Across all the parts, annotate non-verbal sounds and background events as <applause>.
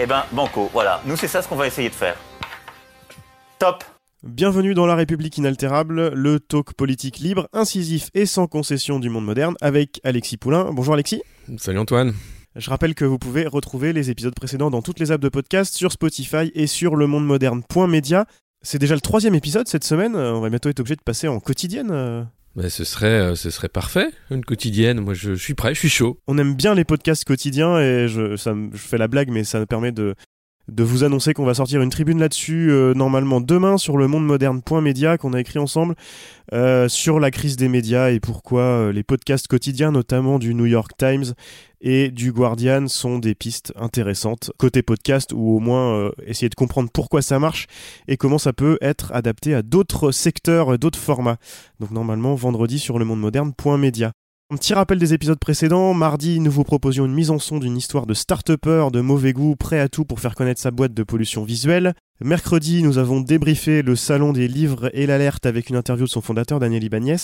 Eh ben, banco, voilà. Nous, c'est ça ce qu'on va essayer de faire. Top Bienvenue dans La République inaltérable, le talk politique libre, incisif et sans concession du monde moderne, avec Alexis Poulain. Bonjour Alexis. Salut Antoine. Je rappelle que vous pouvez retrouver les épisodes précédents dans toutes les apps de podcast, sur Spotify et sur lemondemoderne.media. C'est déjà le troisième épisode cette semaine, on va bientôt être obligé de passer en quotidienne. Bah, ce, serait, euh, ce serait parfait, une quotidienne. Moi, je, suis prêt, je suis chaud. On aime bien les podcasts quotidiens et je, ça, je fais la blague, mais ça me permet de, de vous annoncer qu'on va sortir une tribune là-dessus euh, normalement demain sur le monde moderne.media qu'on a écrit ensemble euh, sur la crise des médias et pourquoi euh, les podcasts quotidiens, notamment du New York Times et du Guardian, sont des pistes intéressantes côté podcast ou au moins essayer de comprendre pourquoi ça marche et comment ça peut être adapté à d'autres secteurs, d'autres formats. Donc normalement vendredi sur le monde moderne.media. Un petit rappel des épisodes précédents. Mardi, nous vous proposions une mise en son d'une histoire de start-upper de mauvais goût, prêt à tout pour faire connaître sa boîte de pollution visuelle. Mercredi, nous avons débriefé le salon des livres et l'alerte avec une interview de son fondateur, Daniel Ibanez.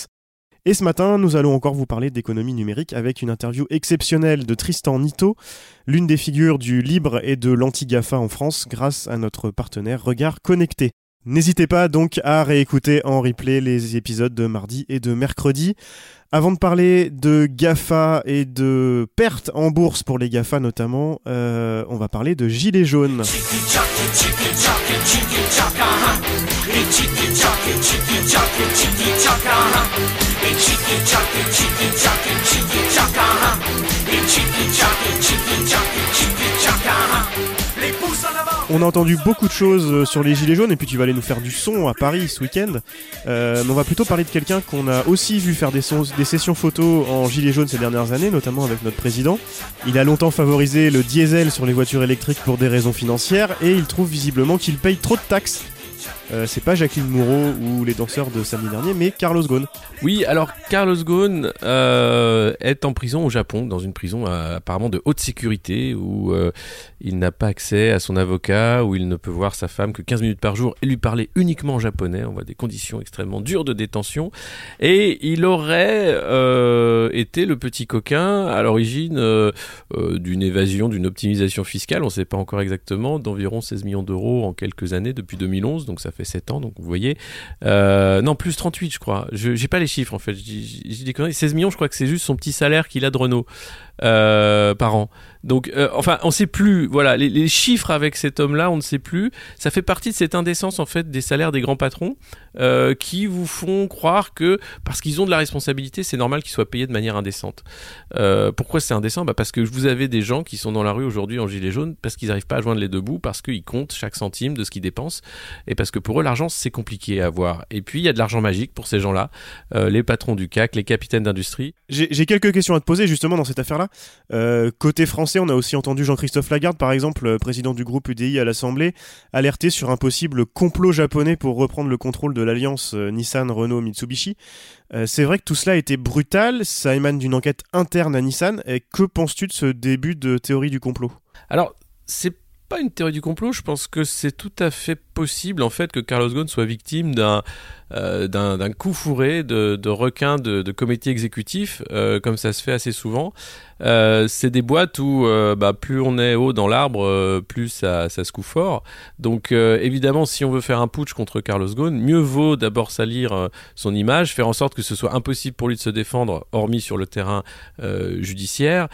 Et ce matin, nous allons encore vous parler d'économie numérique avec une interview exceptionnelle de Tristan Nito, l'une des figures du libre et de l'anti-GAFA en France grâce à notre partenaire Regard Connecté. N'hésitez pas donc à réécouter en replay les épisodes de mardi et de mercredi. Avant de parler de GAFA et de pertes en bourse pour les GAFA notamment, euh, on va parler de gilets jaunes. On a entendu beaucoup de choses euh, sur les gilets jaunes et puis tu vas aller nous faire du son à Paris ce week-end. Euh, on va plutôt parler de quelqu'un qu'on a aussi vu faire des, des sessions photos en gilets jaunes ces dernières années, notamment avec notre président. Il a longtemps favorisé le diesel sur les voitures électriques pour des raisons financières et il trouve visiblement qu'il paye trop de taxes. Euh, c'est pas Jacqueline Moureau ou les danseurs de samedi dernier, mais Carlos Ghosn. Oui, alors Carlos Ghosn euh, est en prison au Japon, dans une prison euh, apparemment de haute sécurité, où il n'a pas accès à son avocat, où il ne peut voir sa femme que 15 minutes par jour et lui parler uniquement en japonais. On voit des conditions extrêmement dures de détention. Et il aurait été le petit coquin à l'origine d'une évasion, d'une optimisation fiscale, on ne sait pas encore exactement, d'environ 16 millions d'euros en quelques années, depuis 2011, donc ça 7 ans, donc vous voyez. Euh, non, plus 38, je crois. Je j'ai pas les chiffres, en fait. J'ai des conneries. 16 millions, je crois que c'est juste son petit salaire qu'il a de Renault euh, par an. Donc, euh, enfin, on sait plus. Voilà, les, chiffres avec cet homme-là, on ne sait plus. Ça fait partie de cette indécence, en fait, des salaires des grands patrons qui vous font croire que parce qu'ils ont de la responsabilité, c'est normal qu'ils soient payés de manière indécente. Pourquoi c'est indécent? Bah Parce que vous avez des gens qui sont dans la rue aujourd'hui en gilet jaune parce qu'ils n'arrivent pas à joindre les deux bouts, parce qu'ils comptent chaque centime de ce qu'ils dépensent et parce que pour eux, l'argent, c'est compliqué à avoir. Et puis, il y a de l'argent magique pour ces gens-là, euh, les patrons du CAC, les capitaines d'industrie. J'ai quelques questions à te poser justement dans cette affaire-là. Euh, côté français, on a aussi entendu Jean-Christophe Lagarde, par exemple, euh, président du groupe UDI à l'Assemblée, alerter sur un possible complot japonais pour reprendre le contrôle de l'alliance Nissan-Renault-Mitsubishi. Euh, c'est vrai que tout cela a été brutal, ça émane d'une enquête interne à Nissan. Et que penses-tu de ce début de théorie du complot? Alors, c'est pas une théorie du complot, je pense que c'est tout à fait possible en fait que Carlos Ghosn soit victime d'un euh, d'un coup fourré de, de requins de, de comité exécutif, euh, comme ça se fait assez souvent. Euh, c'est des boîtes où bah, plus on est haut dans l'arbre, plus ça, ça se coud fort. Donc évidemment, si on veut faire un putsch contre Carlos Ghosn, mieux vaut d'abord salir son image, faire en sorte que ce soit impossible pour lui de se défendre, hormis sur le terrain judiciaire,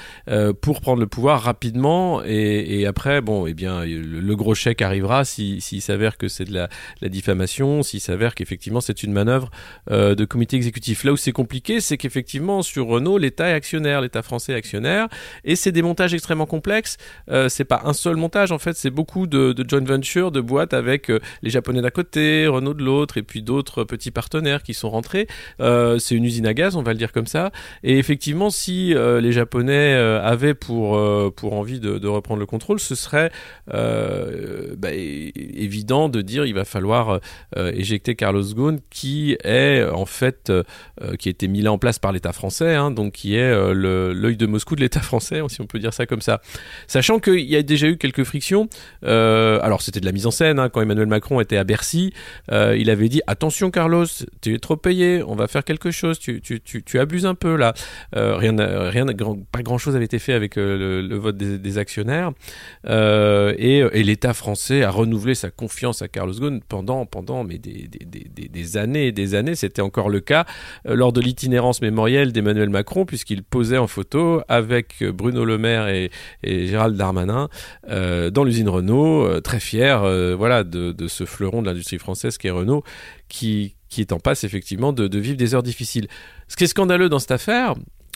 pour prendre le pouvoir rapidement. Et, après, bon, eh bien, le, gros chèque arrivera si- s'il s'avère que c'est de la, la diffamation, s'il s'avère qu'effectivement c'est une manœuvre euh, de comité exécutif. Là où c'est compliqué, c'est qu'effectivement sur Renault, l'État est actionnaire, l'État français est actionnaire, et c'est des montages extrêmement complexes. Euh, c'est pas un seul montage en fait, c'est beaucoup de, joint venture, de boîtes avec euh, les Japonais d'un côté, Renault de l'autre, et puis d'autres petits partenaires qui sont rentrés. Euh, c'est une usine à gaz, on va le dire comme ça. Et effectivement, si euh, les Japonais euh, avaient pour euh, pour envie de, reprendre le contrôle, ce serait euh, bah, évident de dire il va falloir euh, éjecter Carlos Ghosn, qui est en fait euh, qui a été mis là en place par l'État français, hein, donc qui est euh, l'œil de Moscou de l'État français, si on peut dire ça comme ça. Sachant qu'il y a déjà eu quelques frictions. euh, alors c'était de la mise en scène hein, quand Emmanuel Macron était à Bercy, euh, il avait dit attention Carlos, tu es trop payé, on va faire quelque chose, tu, abuses un peu là. Euh, rien, rien, pas grand chose avait été fait avec euh, le, vote des, actionnaires. Euh, et l'État français a renouvelé sa confiance à Carlos Ghosn pendant, pendant mais des, des, des- des années et des années. C'était encore le cas euh, lors de l'itinérance mémorielle d'Emmanuel Macron, puisqu'il posait en photo avec euh, Bruno Le Maire et, Gérald Darmanin euh, dans l'usine Renault, très fier voilà, de, ce fleuron de l'industrie française qui est Renault, qui, qui est en passe effectivement de vivre des heures difficiles. Ce qui est scandaleux dans cette affaire,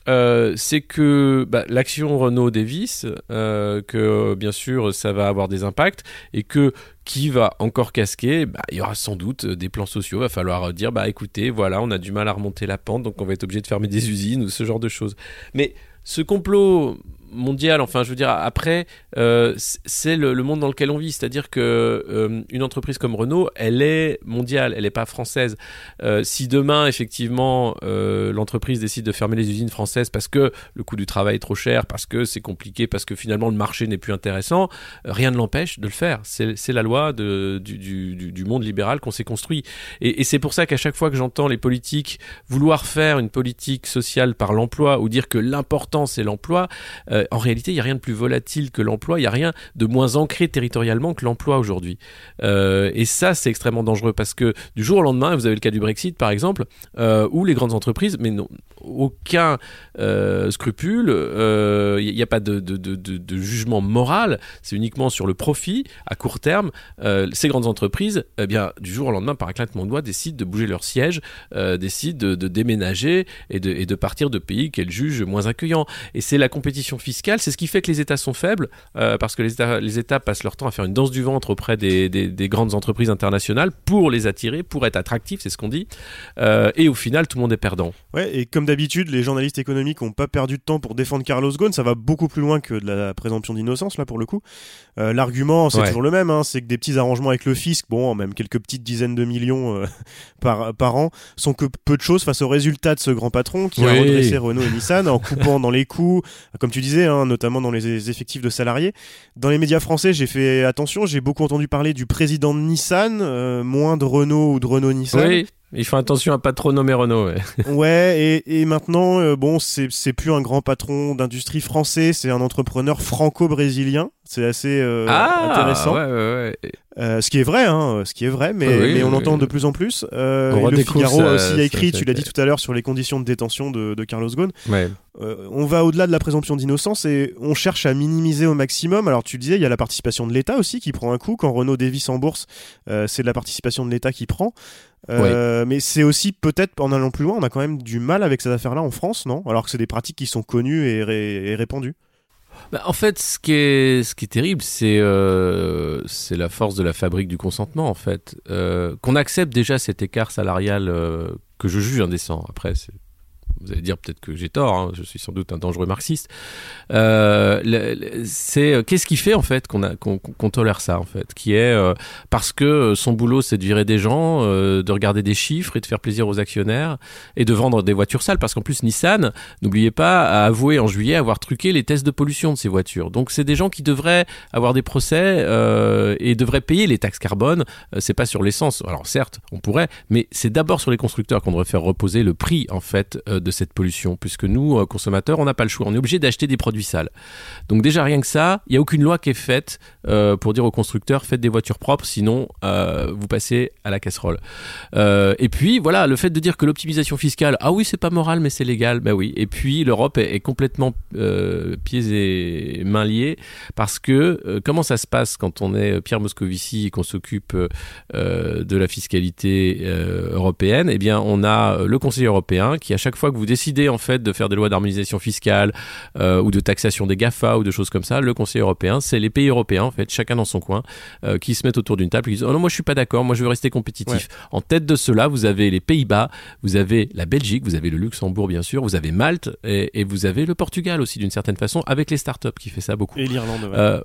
euh, c'est que bah, l'action Renault Davis, euh, que bien sûr ça va avoir des impacts et que qui va encore casquer, bah, il y aura sans doute des plans sociaux. Va falloir dire bah écoutez, voilà, on a du mal à remonter la pente, donc on va être obligé de fermer des usines ou ce genre de choses. Mais ce complot mondial, enfin je veux dire après, euh, c'est le, monde dans lequel on vit, c'est-à-dire que euh, une entreprise comme Renault, elle est mondiale, elle n'est pas française. Euh, si demain effectivement l'entreprise décide de fermer les usines françaises parce que le coût du travail est trop cher, parce que c'est compliqué, parce que finalement le marché n'est plus intéressant, rien ne l'empêche de le faire. C'est la loi du, du, monde libéral qu'on s'est construit. Et, et c'est pour ça qu'à chaque fois que j'entends les politiques vouloir faire une politique sociale par l'emploi ou dire que l'important c'est l'emploi, euh, en réalité, il n'y a rien de plus volatile que l'emploi, il n'y a rien de moins ancré territorialement que l'emploi aujourd'hui. Euh, et ça, c'est extrêmement dangereux parce que du jour au lendemain, vous avez le cas du Brexit par exemple, euh, où les grandes entreprises, mais non, aucun scrupule, il n'y a pas de, jugement moral, c'est uniquement sur le profit à court terme. Ces grandes entreprises, eh bien, du jour au lendemain, par un claquement de doigts, décident de bouger leur siège, décident de, de déménager et de, et de partir de pays qu'elles jugent moins accueillants. Et c'est la compétition fiscale, c'est ce qui fait que les États sont faibles, euh, parce que les États, les États passent leur temps à faire une danse du ventre auprès des, des, des grandes entreprises internationales pour les attirer, pour être attractifs, c'est ce qu'on dit. Euh, et au final, tout le monde est perdant. Ouais, et comme d'habitude, les journalistes économiques n'ont pas perdu de temps pour défendre Carlos Ghosn. Ça va beaucoup plus loin que de la présomption d'innocence, là, pour le coup. Euh, L'argument, c'est ouais. toujours le même, hein, c'est que des petits arrangements avec le fisc, bon, même quelques petites dizaines de millions <laughs> par, par an, sont que peu de choses face aux résultats de ce grand patron qui oui. a redressé Renault et Nissan en coupant dans les coûts, comme tu disais, hein, notamment dans les effectifs de salariés. Dans les médias français, j'ai fait attention, j'ai beaucoup entendu parler du président de Nissan, euh, moins de Renault ou de Renault-Nissan. Oui. Ils font attention à pas trop nommer Renault. Ouais, <laughs> ouais et, et, maintenant, euh, bon, c'est plus un grand patron d'industrie français, c'est un entrepreneur franco-brésilien. C'est assez euh, ah, intéressant. Ouais, ouais, euh, ce qui est vrai, hein, ce qui est vrai, mais, oui, mais on de plus en plus. Euh, le Figaro ça, aussi a écrit, tu l'as dit tout à l'heure, sur les conditions de détention de, de Carlos Ghosn. Ouais. Euh, on va au-delà de la présomption d'innocence et on cherche à minimiser au maximum. Alors tu le disais, il y a la participation de l'État aussi qui prend un coup. Quand Renault dévisse en bourse, c'est de la participation de l'État qui prend. Ouais. Mais c'est aussi peut-être en allant plus loin, on a quand même du mal avec cette affaire-là en France, non? Alors que c'est des pratiques qui sont connues et, ré et répandues. Bah, en fait, ce qui est, ce qui est terrible, c'est euh, la force de la fabrique du consentement, en fait. Euh, Qu'on accepte déjà cet écart salarial euh, que je juge indécent. Après, vous allez dire peut-être que j'ai tort, hein, je suis sans doute un dangereux marxiste. Euh, c'est qu'est-ce qui fait en fait qu'on qu qu tolère ça en fait, qui est euh, parce que son boulot c'est de virer des gens, euh, de regarder des chiffres et de faire plaisir aux actionnaires et de vendre des voitures sales parce qu'en plus Nissan, n'oubliez pas, a avoué en juillet avoir truqué les tests de pollution de ces voitures. Donc c'est des gens qui devraient avoir des procès euh, et devraient payer les taxes carbone. Euh, c'est pas sur l'essence. Alors certes, on pourrait, mais c'est d'abord sur les constructeurs qu'on devrait faire reposer le prix en fait euh, de cette pollution, puisque nous, euh, consommateurs, on n'a pas le choix. On est obligé d'acheter des produits sales. Donc déjà, rien que ça, il n'y a aucune loi qui est faite euh, pour dire aux constructeurs, faites des voitures propres, sinon euh, vous passez à la casserole. Et puis, voilà, le fait de dire que l'optimisation fiscale, ah oui, c'est pas moral, mais c'est légal, ben oui. Et puis, l'Europe est, est complètement pieds et mains liés, parce que comment ça se passe quand on est Pierre Moscovici et qu'on s'occupe de la fiscalité européenne? Eh bien, on a le Conseil européen qui, à chaque fois que vous décidez en fait de faire des lois d'harmonisation fiscale euh, ou de taxation des Gafa ou de choses comme ça, le Conseil européen, c'est les pays européens en fait, chacun dans son coin, euh, qui se mettent autour d'une table et qui disent oh non moi je suis pas d'accord, moi je veux rester compétitif. En tête de cela, vous avez les Pays-Bas, vous avez la Belgique, vous avez le Luxembourg bien sûr, vous avez Malte et, et vous avez le Portugal aussi d'une certaine façon avec les startups qui fait ça beaucoup. Et l'Irlande, ouais. Euh,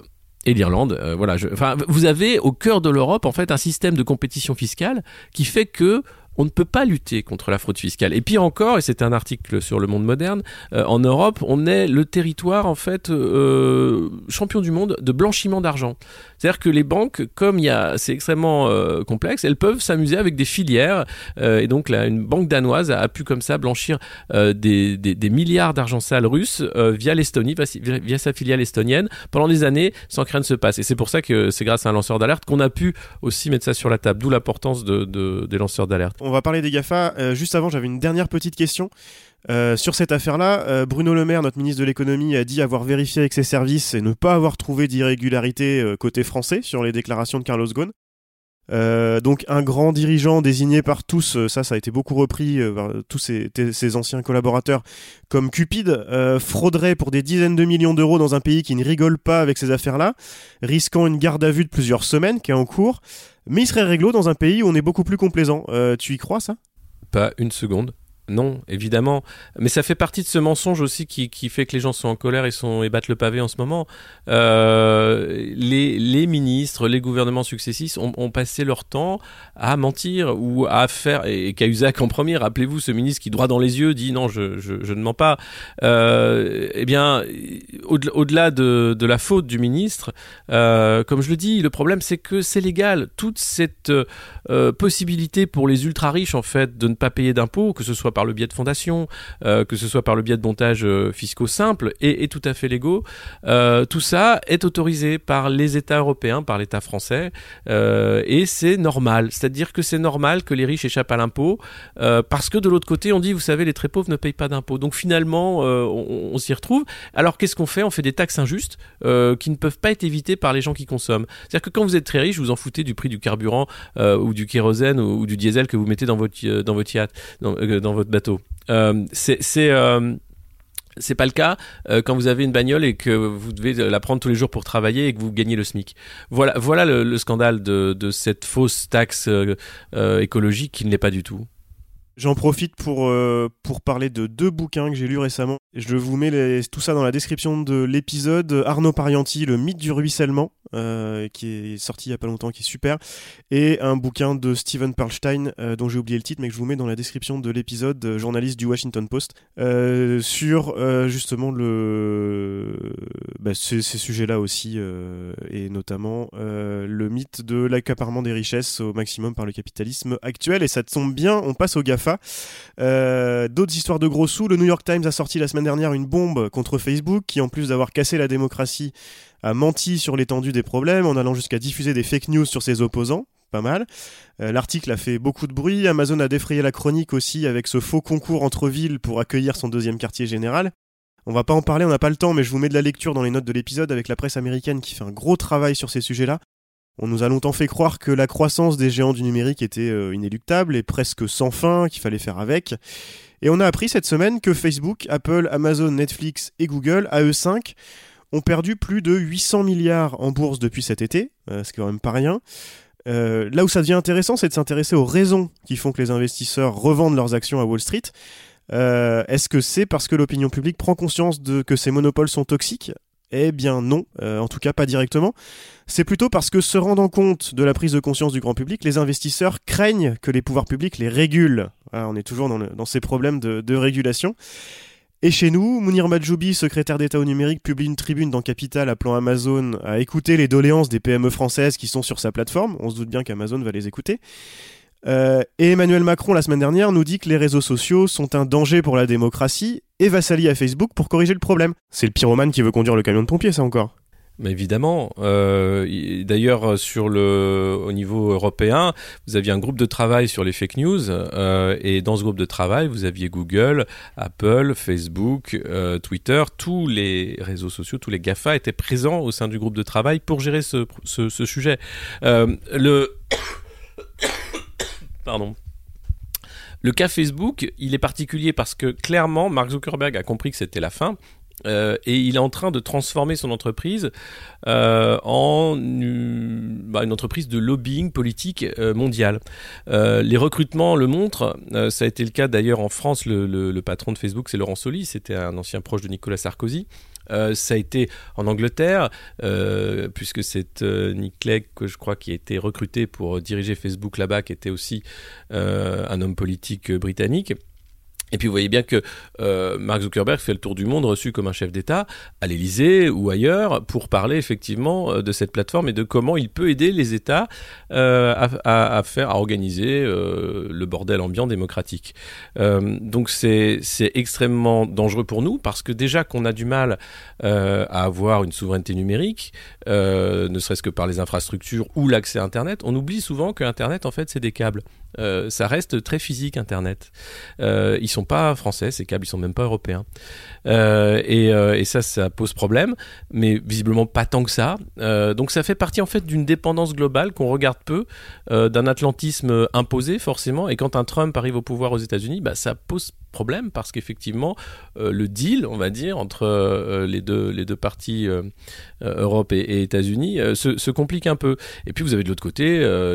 et l'Irlande, euh, voilà. Je, enfin, vous avez au cœur de l'Europe en fait un système de compétition fiscale qui fait que on ne peut pas lutter contre la fraude fiscale. Et puis encore, et c'est un article sur le monde moderne, euh, en Europe, on est le territoire en fait euh, champion du monde de blanchiment d'argent. C'est-à-dire que les banques, comme il y a, c'est extrêmement euh, complexe, elles peuvent s'amuser avec des filières. euh, et donc là, une banque danoise a, pu comme ça blanchir euh, des, des, des milliards d'argent sale russe euh, via l'Estonie, via, via sa filiale estonienne, pendant des années, sans que rien ne se passe. Et c'est pour ça que c'est grâce à un lanceur d'alerte qu'on a pu aussi mettre ça sur la table. D'où l'importance de, de, des lanceurs d'alerte. On va parler des GAFA. Euh, juste avant, j'avais une dernière petite question. Euh, sur cette affaire-là, euh, Bruno Le Maire, notre ministre de l'économie, a dit avoir vérifié avec ses services et ne pas avoir trouvé d'irrégularité côté français sur les déclarations de Carlos Ghosn. Donc un grand dirigeant désigné par tous, ça ça a été beaucoup repris par tous ses, anciens collaborateurs, comme Cupid, euh, frauderait pour des dizaines de millions d'euros dans un pays qui ne rigole pas avec ces affaires-là, risquant une garde à vue de plusieurs semaines qui est en cours, mais il serait réglo dans un pays où on est beaucoup plus complaisant. Euh, tu y crois ça? Pas une seconde. Non, évidemment. Mais ça fait partie de ce mensonge aussi qui, qui fait que les gens sont en colère et, sont, et battent le pavé en ce moment. Euh, les, les ministres, les gouvernements successifs ont, ont passé leur temps à mentir ou à faire, et Cahuzac en premier, rappelez-vous ce ministre qui droit dans les yeux dit non, je, je, ne mens pas. Euh, eh bien, au-delà de, de la faute du ministre, euh, comme je le dis, le problème c'est que c'est légal. Toute cette possibilité pour les ultra riches en fait de ne pas payer d'impôts, que ce soit par le biais de fondations, euh, que ce soit par le biais de montages euh, fiscaux simples et, tout à fait légaux, euh, tout ça est autorisé par les États européens, par l'État français, et c'est normal. C'est-à-dire que c'est normal que les riches échappent à l'impôt, parce que de l'autre côté, on dit, vous savez, les très pauvres ne payent pas d'impôts. Donc finalement, on, s'y retrouve. Alors qu'est-ce qu'on fait? On fait des taxes injustes qui ne peuvent pas être évitées par les gens qui consomment. C'est-à-dire que quand vous êtes très riche, vous en foutez du prix du carburant ou du kérosène ou, du diesel que vous mettez dans votre dans votre yacht, dans, dans votre bateau. Euh, c'est euh, c'est pas le cas euh, quand vous avez une bagnole et que vous devez la prendre tous les jours pour travailler et que vous gagnez le SMIC. Voilà, voilà le, le scandale de, de cette fausse taxe écologique qui ne l'est pas du tout. J'en profite pour, pour parler de deux bouquins que j'ai lus récemment. Je vous mets tout ça dans la description de l'épisode. Arnaud Parianti, Le mythe du ruissellement, euh, qui est sorti il y a pas longtemps, qui est super. Et un bouquin de Steven Perlstein, euh, dont j'ai oublié le titre, mais que je vous mets dans la description de l'épisode, euh, journaliste du Washington Post, sur justement le, bah, ces, ces sujets-là aussi, et notamment le mythe de l'accaparement des richesses au maximum par le capitalisme actuel. Et ça tombe bien, on passe au GAFA. D'autres histoires de gros sous. Le New York Times a sorti la semaine dernière une bombe contre Facebook qui, en plus d'avoir cassé la démocratie, a menti sur l'étendue des problèmes en allant jusqu'à diffuser des fake news sur ses opposants. Pas mal. Euh, L'article a fait beaucoup de bruit. Amazon a défrayé la chronique aussi avec ce faux concours entre villes pour accueillir son deuxième quartier général. On va pas en parler, on n'a pas le temps, mais je vous mets de la lecture dans les notes de l'épisode avec la presse américaine qui fait un gros travail sur ces sujets-là. On nous a longtemps fait croire que la croissance des géants du numérique était euh, inéluctable et presque sans fin, qu'il fallait faire avec. Et on a appris cette semaine que Facebook, Apple, Amazon, Netflix et Google, à eux 5, ont perdu plus de 800 milliards en bourse depuis cet été, euh, c'est quand même pas rien. Euh, là où ça devient intéressant, c'est de s'intéresser aux raisons qui font que les investisseurs revendent leurs actions à Wall Street. Euh, Est-ce que c'est parce que l'opinion publique prend conscience de que ces monopoles sont toxiques? Eh bien non, euh, en tout cas pas directement. C'est plutôt parce que se rendant compte de la prise de conscience du grand public, les investisseurs craignent que les pouvoirs publics les régulent. Voilà, on est toujours dans, ces problèmes de, de régulation. Et chez nous, Mounir Majoubi, secrétaire d'État au numérique, publie une tribune dans Capital appelant Amazon à écouter les doléances des PME françaises qui sont sur sa plateforme. On se doute bien qu'Amazon va les écouter. Euh, et Emmanuel Macron, la semaine dernière, nous dit que les réseaux sociaux sont un danger pour la démocratie et va s'allier à Facebook pour corriger le problème. C'est le pyromane qui veut conduire le camion de pompier, ça encore. Mais évidemment. Euh, D'ailleurs, sur le, au niveau européen, vous aviez un groupe de travail sur les fake news, euh, et dans ce groupe de travail, vous aviez Google, Apple, Facebook, Twitter, tous les réseaux sociaux, tous les Gafa étaient présents au sein du groupe de travail pour gérer ce, ce, sujet. Le pardon. Le cas Facebook, il est particulier parce que clairement, Mark Zuckerberg a compris que c'était la fin. Euh, et il est en train de transformer son entreprise euh, en une, bah, une entreprise de lobbying politique euh, mondial. Euh, les recrutements le montrent. Ça a été le cas d'ailleurs en France. Le, le- le patron de Facebook, c'est Laurent Soli. C'était un ancien proche de Nicolas Sarkozy. Euh, ça a été en Angleterre, euh, puisque c'est euh, Nick Clegg, que je crois, qui a été recruté pour diriger Facebook là-bas, qui était aussi un homme politique britannique. Et puis vous voyez bien que euh, Mark Zuckerberg fait le tour du monde reçu comme un chef d'État à l'Élysée ou ailleurs pour parler effectivement euh, de cette plateforme et de comment il peut aider les États euh, à, faire, à organiser le bordel ambiant démocratique. Donc c'est extrêmement dangereux pour nous parce que déjà qu'on a du mal à avoir une souveraineté numérique, ne serait-ce que par les infrastructures ou l'accès à Internet, on oublie souvent que Internet en fait c'est des câbles. Euh, ça reste très physique Internet. Euh, ils sont pas français, ces câbles, ils sont même pas européens. Euh, et, euh, et ça, ça pose problème, mais visiblement pas tant que ça. Donc ça fait partie en fait d'une dépendance globale qu'on regarde peu, d'un atlantisme imposé forcément. Et quand un Trump arrive au pouvoir aux États-Unis, bah, ça pose problème parce qu'effectivement euh, le deal, on va dire, entre euh, les deux les deux parties euh, Europe et, et États-Unis se, complique un peu. Et puis vous avez de l'autre côté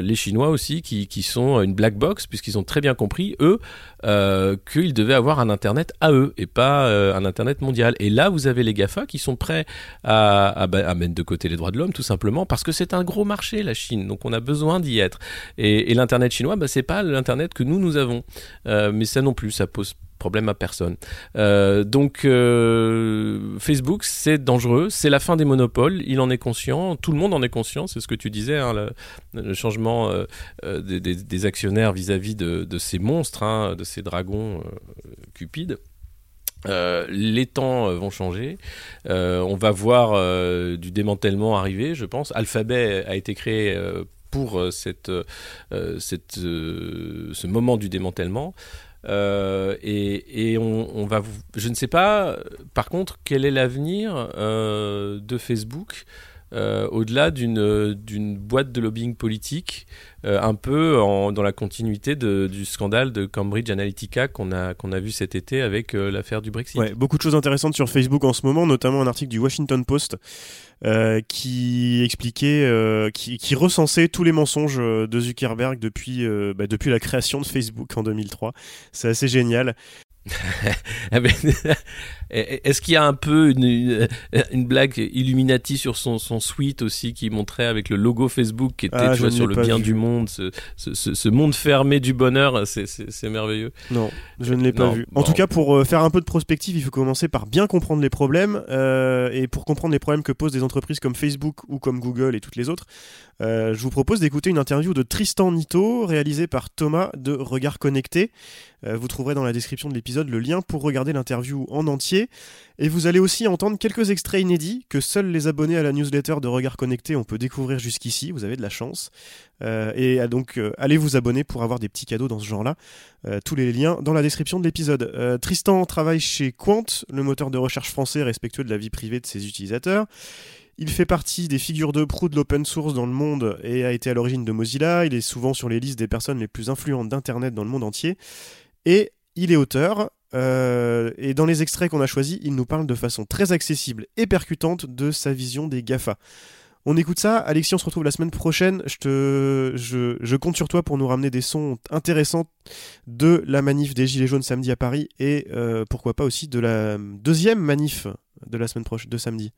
les Chinois aussi qui, qui sont une black box puisqu'ils ont très bien compris eux qu'ils devaient avoir un internet à eux et pas un internet mondial. Et là vous avez les Gafa qui sont prêts à, bah, à mettre de côté les droits de l'homme tout simplement parce que c'est un gros marché la Chine donc on a besoin d'y être. Et, et l'internet chinois bah, c'est pas l'internet que nous nous avons, mais ça non plus ça pose problème à personne. Euh, donc euh, Facebook, c'est dangereux, c'est la fin des monopoles, il en est conscient, tout le monde en est conscient, c'est ce que tu disais, hein, le, changement euh, des, actionnaires vis-à-vis de, ces monstres, hein, de ces dragons cupides. Les temps vont changer. On va voir du démantèlement arriver, je pense. Alphabet a été créé pour cette, ce moment du démantèlement. Euh, et et on, on va, vous- je ne sais pas. Par contre, quel est l'avenir euh, de Facebook euh, au-delà d'une d'une boîte de lobbying politique, euh, un peu en- dans la continuité de- du scandale de Cambridge Analytica qu'on a qu'on a vu cet été avec euh, l'affaire du Brexit. Ouais, beaucoup de choses intéressantes sur Facebook en ce moment, notamment un article du Washington Post qui expliquait, qui, qui recensait tous les mensonges de Zuckerberg depuis, bah, depuis la création de Facebook en 2003. C'est assez génial. <laughs> <laughs> Est-ce qu'il y a un peu une, une, une blague Illuminati sur son, son suite aussi qui montrait avec le logo Facebook qui était Ah, tu vois, sur le bien vu. du monde, ce, ce, ce- ce monde fermé du bonheur, c'est- merveilleux. Non, je ne l'ai pas Non, vu. En bon. tout cas, pour euh, faire un peu de prospective, il faut commencer par bien comprendre les problèmes. euh, et pour comprendre les problèmes que posent des entreprises comme Facebook ou comme Google et toutes les autres, euh, je vous propose d'écouter une interview de Tristan Nito, réalisée par Thomas de Regard Connecté. Euh, vous trouverez dans la description de l'épisode le lien pour regarder l'interview en entier. Et vous allez aussi entendre quelques extraits inédits que seuls les abonnés à la newsletter de Regard Connecté on peut découvrir jusqu'ici. Vous avez de la chance. Euh, et donc, euh, allez vous abonner pour avoir des petits cadeaux dans ce genre-là. Euh, tous les liens dans la description de l'épisode. Tristan travaille chez Quant, le moteur de recherche français respectueux de la vie privée de ses utilisateurs. Il fait partie des figures de proue de l'open source dans le monde et a été à l'origine de Mozilla. Il est souvent sur les listes des personnes les plus influentes d'Internet dans le monde entier. Et il est auteur. Euh, et dans les extraits qu'on a choisis, il nous parle de façon très accessible et percutante de sa vision des GAFA. On écoute ça, Alexis, on se retrouve la semaine prochaine. Je, te, je, je compte sur toi pour nous ramener des sons intéressants de la manif des Gilets jaunes samedi à Paris et euh, pourquoi pas aussi de la deuxième manif de la semaine prochaine, de samedi.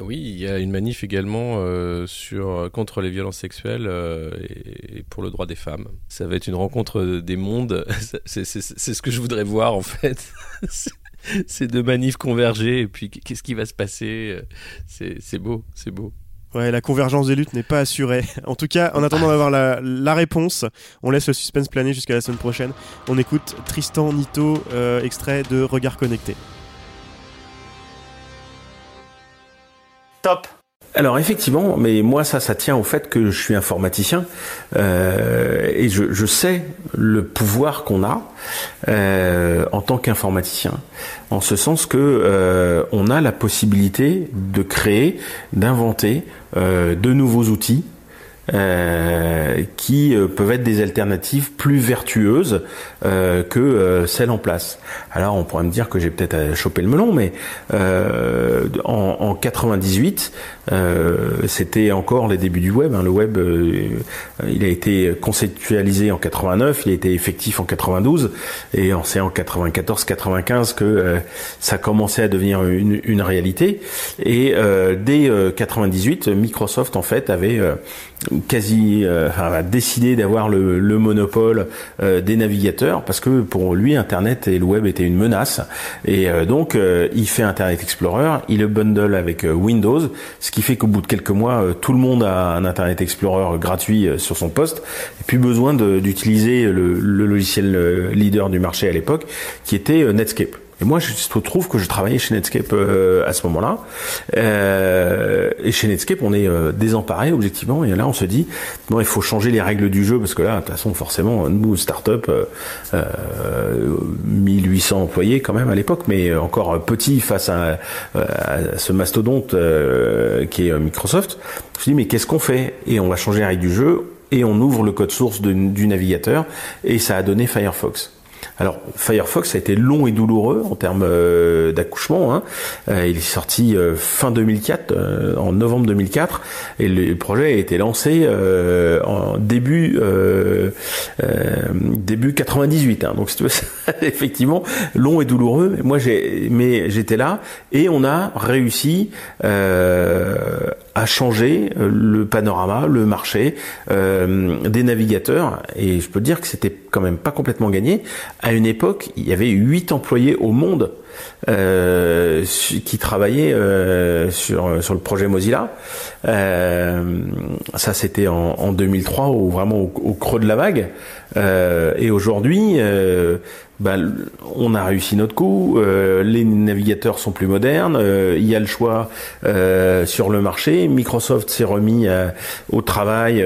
Oui, il y a une manif également euh, sur, contre les violences sexuelles euh, et, pour le droit des femmes. Ça va être une rencontre des mondes. <laughs> C'est ce que je voudrais voir en fait. <laughs> Ces deux manifs converger et puis qu'est-ce qui va se passer C'est beau, c'est beau. Ouais, la convergence des luttes n'est pas assurée. En tout cas, en attendant d'avoir la, réponse, on laisse le suspense planer jusqu'à la semaine prochaine. On écoute Tristan Nito, euh, extrait de Regard connecté. Top. Alors effectivement, mais moi ça, ça tient au fait que je suis informaticien euh, et je, sais le pouvoir qu'on a euh, en tant qu'informaticien, en ce sens que euh, on a la possibilité de créer, d'inventer de nouveaux outils euh, qui euh, peuvent être des alternatives plus vertueuses euh, que euh, celles en place. Alors on pourrait me dire que j'ai peut-être chopé le melon, mais euh, en, en, 98, c'était encore les débuts du web. Hein. Le web, il a été conceptualisé en 89, il a été effectif en 92, et c'est en 94-95 que ça commençait à devenir une, une réalité. Et dès 98, Microsoft en fait avait quasi euh, a décidé d'avoir le, le, monopole euh, des navigateurs parce que pour lui Internet et le web étaient une menace et euh, donc il fait Internet Explorer, il le bundle avec Windows, ce qui fait qu'au bout de quelques mois tout le monde a un Internet Explorer gratuit sur son poste et plus besoin d'utiliser le, logiciel leader du marché à l'époque qui était Netscape. Et moi, je trouve que je travaillais chez Netscape euh, à ce moment-là. Euh, et chez Netscape, on est euh, désemparé objectivement. Et là, on se dit, bon, il faut changer les règles du jeu parce que là, de toute façon, forcément, nous, start-up, 1800 euh, employés quand même à l'époque, mais encore petit face à, à ce mastodonte qui est Microsoft. Je me suis dit, mais qu'est-ce qu'on fait? Et on va changer les règles du jeu et on ouvre le code source du navigateur et ça a donné Firefox. Alors Firefox a été long et douloureux en termes euh, d'accouchement. Hein. Euh, il est sorti euh, fin 2004, euh, en novembre 2004, et le projet a été lancé en début début 98. Hein. Donc <laughs> effectivement long et douloureux. Moi j'ai mais j'étais là et on a réussi à changer le panorama, le marché des navigateurs. Et je peux dire que c'était quand même pas complètement gagné à une époque, il y avait 8 employés au monde euh, qui travaillaient euh, sur sur le projet Mozilla. Euh, ça, c'était en, en, 2003, ou vraiment au, au, creux de la vague. Euh, et aujourd'hui, bah, on a réussi notre coup. Euh, les navigateurs sont plus modernes. il y a le choix sur le marché. Microsoft s'est remis au travail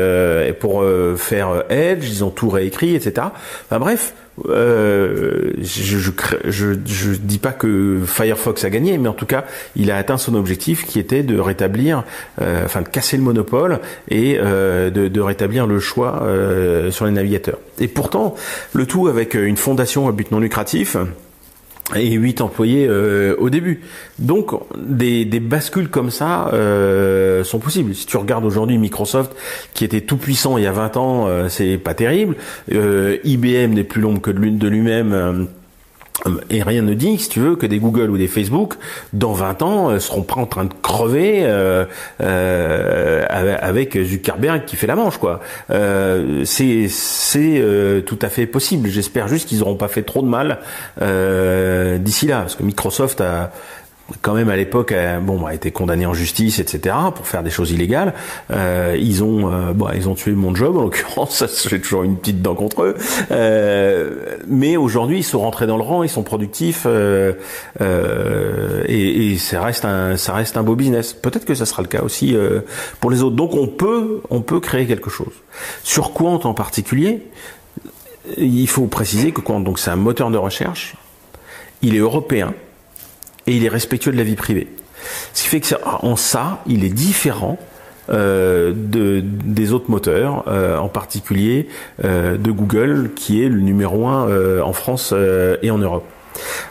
pour faire Edge. Ils ont tout réécrit, etc. Enfin, bref euh, je, je, dis pas que Firefox a gagné, mais en tout cas, il a atteint son objectif qui était de rétablir, euh, enfin de casser le monopole et euh, de, de, rétablir le choix euh, sur les navigateurs. Et pourtant, le tout avec une fondation à but non lucratif et 8 employés euh, au début. Donc des, des bascules comme ça euh, sont possibles. Si tu regardes aujourd'hui Microsoft qui était tout puissant il y a 20 ans, euh, c'est pas terrible. Euh, IBM n'est plus l'ombre que de lui-même euh, et rien ne dit, si tu veux, que des Google ou des Facebook, dans 20 ans, euh, seront pas en train de crever euh, euh, avec Zuckerberg qui fait la manche, quoi. Euh, c'est c'est euh, tout à fait possible. J'espère juste qu'ils n'auront pas fait trop de mal d'ici là, parce que Microsoft a quand même à l'époque euh, bon a été condamné en justice etc pour faire des choses illégales. Euh, ils ont euh, bon, ils ont tué mon job en l'occurrence <laughs> j'ai toujours une petite dent contre eux. Euh, mais aujourd'hui ils sont rentrés dans le rang ils sont productifs euh, et, et, ça reste un ça reste un beau business. Peut-être que ça sera le cas aussi pour les autres. Donc on peut on peut créer quelque chose. Sur Quant en particulier il faut préciser que Quant donc c'est un moteur de recherche il est européen et il est respectueux de la vie privée. Ce qui fait que en ça, il est différent euh, de, des autres moteurs, euh, en particulier euh, de Google, qui est le numéro un euh, en France euh, et en Europe.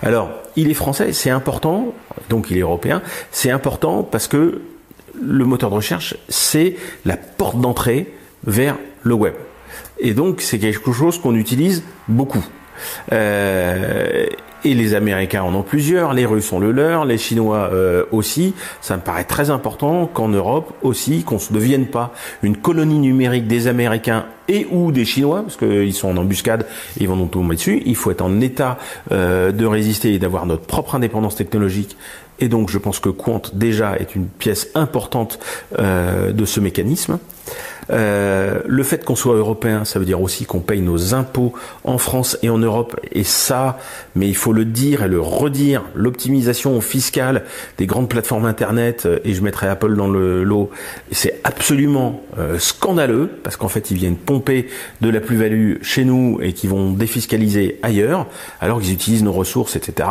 Alors, il est français, c'est important, donc il est européen, c'est important parce que le moteur de recherche, c'est la porte d'entrée vers le web. Et donc, c'est quelque chose qu'on utilise beaucoup. Euh, et les Américains en ont plusieurs, les Russes ont le leur, les Chinois euh, aussi. Ça me paraît très important qu'en Europe aussi, qu'on ne devienne pas une colonie numérique des Américains et ou des Chinois, parce qu'ils sont en embuscade, ils vont nous tomber dessus. Il faut être en état euh, de résister et d'avoir notre propre indépendance technologique Et donc, je pense que Quant déjà est une pièce importante euh, de ce mécanisme. Euh, le fait qu'on soit européen, ça veut dire aussi qu'on paye nos impôts en France et en Europe. Et ça, mais il faut le dire et le redire, l'optimisation fiscale des grandes plateformes Internet, euh, et je mettrai Apple dans le lot, c'est absolument euh, scandaleux, parce qu'en fait, ils viennent pomper de la plus-value chez nous et qui vont défiscaliser ailleurs, alors qu'ils utilisent nos ressources, etc.,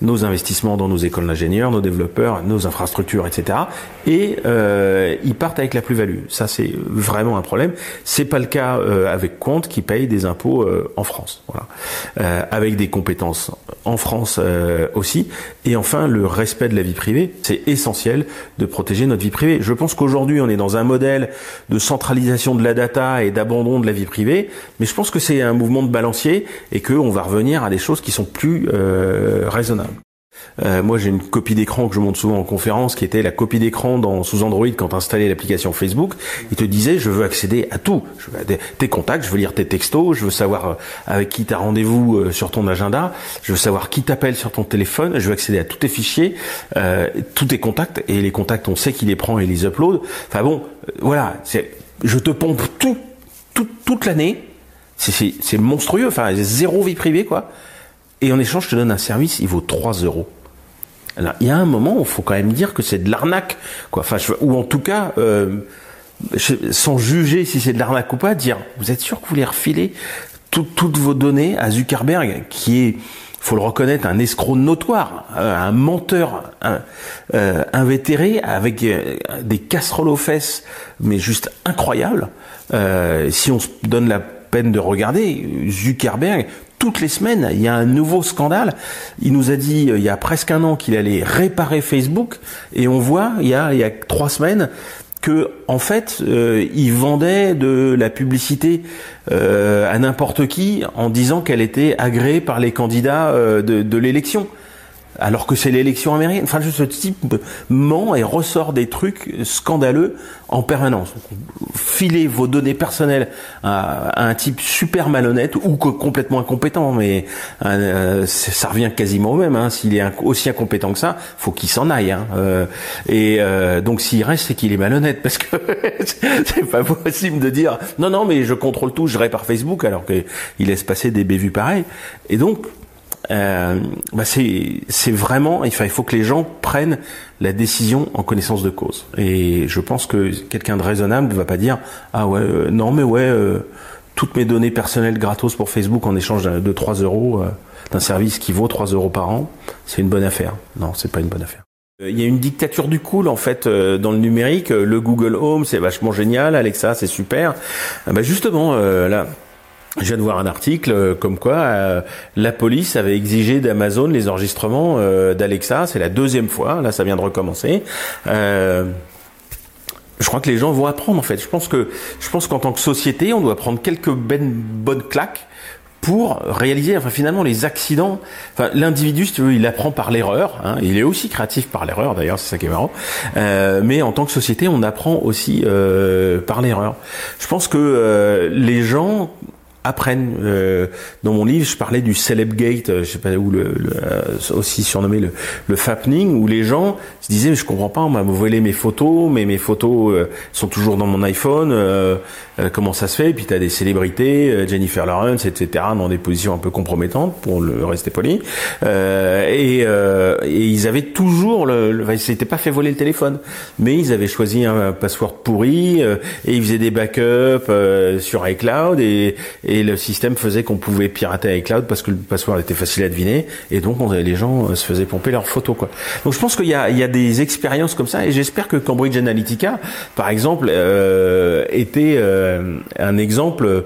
nos investissements dans nos écoles d'ingénieurs, nos développeurs, nos infrastructures, etc., et ils partent avec la plus-value. Ça, c'est vraiment un problème. C'est pas le cas euh, avec Compte qui paye des impôts euh, en France, voilà, euh, avec des compétences en France aussi. Et enfin, le respect de la vie privée, c'est essentiel de protéger notre vie privée. Je pense qu'aujourd'hui, on est dans un modèle de centralisation de la data et d'abandon de la vie privée, mais je pense que c'est un mouvement de balancier et qu'on va revenir à des choses qui sont plus raisonnables. Euh, moi, j'ai une copie d'écran que je montre souvent en conférence, qui était la copie d'écran dans sous Android quand tu installais l'application Facebook. Il te disait, je veux accéder à tout, je veux tes contacts, je veux lire tes textos, je veux savoir euh, avec qui tu as rendez-vous euh, sur ton agenda, je veux savoir qui t'appelle sur ton téléphone, je veux accéder à tous tes fichiers, euh, tous tes contacts et les contacts, on sait qui les prend et les upload. Enfin bon, voilà, c'est, je te pompe tout, tout toute l'année. C'est monstrueux, enfin zéro vie privée quoi et en échange, je te donne un service, il vaut 3 euros. Alors, il y a un moment où il faut quand même dire que c'est de l'arnaque, quoi. Enfin, ou en tout cas, euh, sans juger si c'est de l'arnaque ou pas, dire, vous êtes sûr que vous voulez refiler toutes vos données à Zuckerberg, qui est, faut le reconnaître, un escroc notoire, euh, un menteur euh, invétéré, avec des casseroles aux fesses, mais juste incroyable. si on se donne la peine de regarder, Zuckerberg, toutes les semaines, il y a un nouveau scandale. Il nous a dit euh, il y a presque un an qu'il allait réparer Facebook et on voit il y a, il y a trois semaines que en fait euh, il vendait de la publicité euh, à n'importe qui en disant qu'elle était agréée par les candidats de, de l'élection alors que c'est l'élection américaine. Enfin, ce type ment et ressort des trucs scandaleux en permanence. Filez vos données personnelles à, un type super malhonnête ou complètement incompétent, mais euh, ça revient quasiment au même. Hein. S'il est aussi incompétent que ça, faut qu'il s'en aille. Hein. Euh, et euh, donc s'il reste, c'est qu'il est malhonnête, parce que <laughs> c'est pas possible de dire non, non, mais je contrôle tout, je répare Facebook, alors qu'il laisse passer des bévues pareils. Et donc euh, bah c'est vraiment, faut, il faut que les gens prennent la décision en connaissance de cause. Et je pense que quelqu'un de raisonnable ne va pas dire ah ouais euh, non mais ouais euh, toutes mes données personnelles gratos pour Facebook en échange de 3 euros euh, d'un service qui vaut 3 euros par an, c'est une bonne affaire. Non, c'est pas une bonne affaire. Il y a une dictature du cool en fait dans le numérique. Le Google Home c'est vachement génial, Alexa c'est super. Bah justement là je viens de voir un article euh, comme quoi euh, la police avait exigé d'Amazon les enregistrements euh, d'Alexa. C'est la deuxième fois. Là, ça vient de recommencer. je crois que les gens vont apprendre en fait. Je pense que je pense qu'en tant que société, on doit prendre quelques ben, bonnes claques pour réaliser enfin finalement les accidents enfin l'individu si tu veux il apprend par l'erreur hein, il est aussi créatif par l'erreur d'ailleurs c'est ça qui est marrant euh, mais en tant que société on apprend aussi euh, par l'erreur je pense que euh, les gens apprennent. Euh, dans mon livre, je parlais du Celebgate, euh, je sais pas où le, le euh, aussi surnommé le, le fappening, où les gens se disaient je comprends pas, on m'a volé mes photos, mais mes photos sont toujours dans mon iPhone. comment ça se fait? Et puis tu as des célébrités, Jennifer Lawrence, etc., dans des positions un peu compromettantes pour le rester poli. Et, et, ils avaient toujours le, le ils s'étaient pas fait voler le téléphone, mais ils avaient choisi un password pourri et ils faisaient des backups sur iCloud et et le système faisait qu'on pouvait pirater iCloud parce que le password était facile à deviner et donc on, les gens euh, se faisaient pomper leurs photos quoi. Donc je pense qu'il y a, il y a des expériences comme ça et j'espère que Cambridge Analytica par exemple euh, était euh, un exemple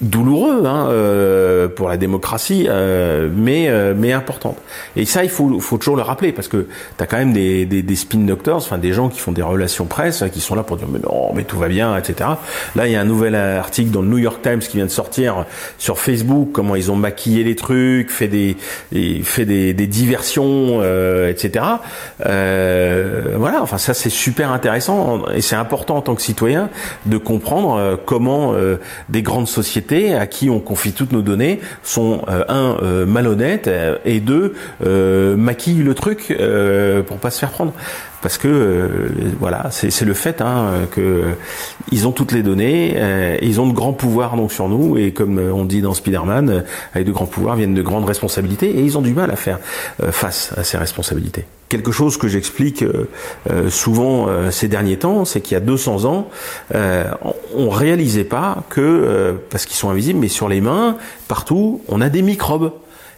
douloureux hein, euh, pour la démocratie euh, mais mais importante. Et ça il faut faut toujours le rappeler parce que tu as quand même des, des, des spin doctors, enfin des gens qui font des relations presse qui sont là pour dire mais non mais tout va bien etc. Là il y a un nouvel article dans le New York Times qui vient de sortir sur Facebook comment ils ont maquillé les trucs, fait des, fait des, des diversions, euh, etc. Euh, voilà, enfin ça c'est super intéressant et c'est important en tant que citoyen de comprendre euh, comment euh, des grandes sociétés à qui on confie toutes nos données sont euh, un euh, malhonnêtes euh, et deux maquillent le truc pour pas se faire prendre parce que euh, voilà, c'est le fait hein, que ils ont toutes les données, euh, ils ont de grands pouvoirs donc sur nous et comme on dit dans Spider-Man, euh, avec de grands pouvoirs viennent de grandes responsabilités et ils ont du mal à faire euh, face à ces responsabilités. Quelque chose que j'explique euh, souvent ces derniers temps, c'est qu'il y a 200 ans, on réalisait pas que parce qu'ils sont invisibles, mais sur les mains, partout, on a des microbes.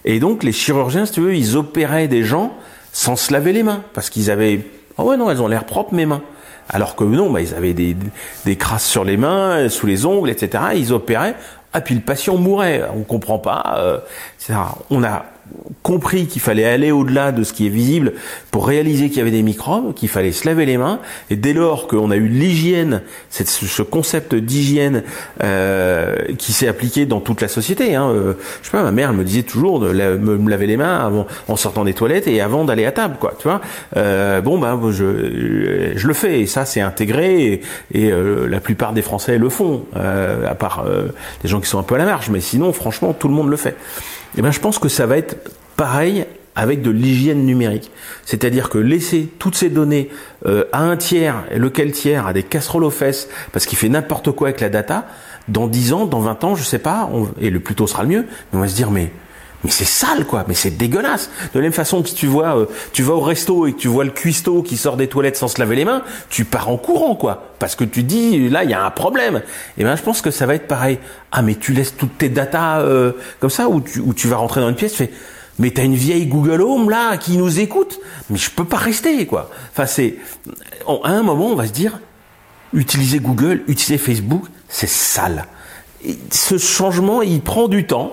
Et donc les chirurgiens, si tu veux, ils opéraient des gens sans se laver les mains parce qu'ils avaient ah ouais, non, elles ont l'air propres, mes mains. Alors que non, bah, ils avaient des, des crasses sur les mains, sous les ongles, etc. Ils opéraient. Ah, puis le patient mourait. On comprend pas. Euh, etc. On a compris qu'il fallait aller au-delà de ce qui est visible pour réaliser qu'il y avait des microbes, qu'il fallait se laver les mains. Et dès lors qu'on a eu l'hygiène, ce concept d'hygiène euh, qui s'est appliqué dans toute la société. Hein, euh, je sais pas, ma mère me disait toujours de me, laver les mains en sortant des toilettes et avant d'aller à table, quoi. Tu vois. Euh, bon, bah, je, le fais et ça c'est intégré et, la plupart des Français le font, à part des gens qui sont un peu à la marge. Mais sinon, franchement, tout le monde le fait. Et ben, je pense que ça va être pareil avec de l'hygiène numérique. C'est-à-dire que laisser toutes ces données euh, à un tiers, lequel tiers a des casseroles aux fesses parce qu'il fait n'importe quoi avec la data, dans 10 ans, dans 20 ans, je sais pas, et le plus tôt sera le mieux, mais on va se dire mais mais c'est sale quoi, mais c'est dégueulasse. De la même façon que tu vois, euh, tu vas au resto et que tu vois le cuistot qui sort des toilettes sans se laver les mains, tu pars en courant quoi, parce que tu dis là il y a un problème. Et ben je pense que ça va être pareil. Ah mais tu laisses toutes tes datas euh, comme ça ou tu, ou tu vas rentrer dans une pièce, tu fais mais t'as une vieille Google Home là qui nous écoute, mais je peux pas rester quoi. Enfin c'est, à un moment on va se dire, utiliser Google, utiliser Facebook, c'est sale. Ce changement il prend du temps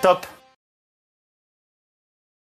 Top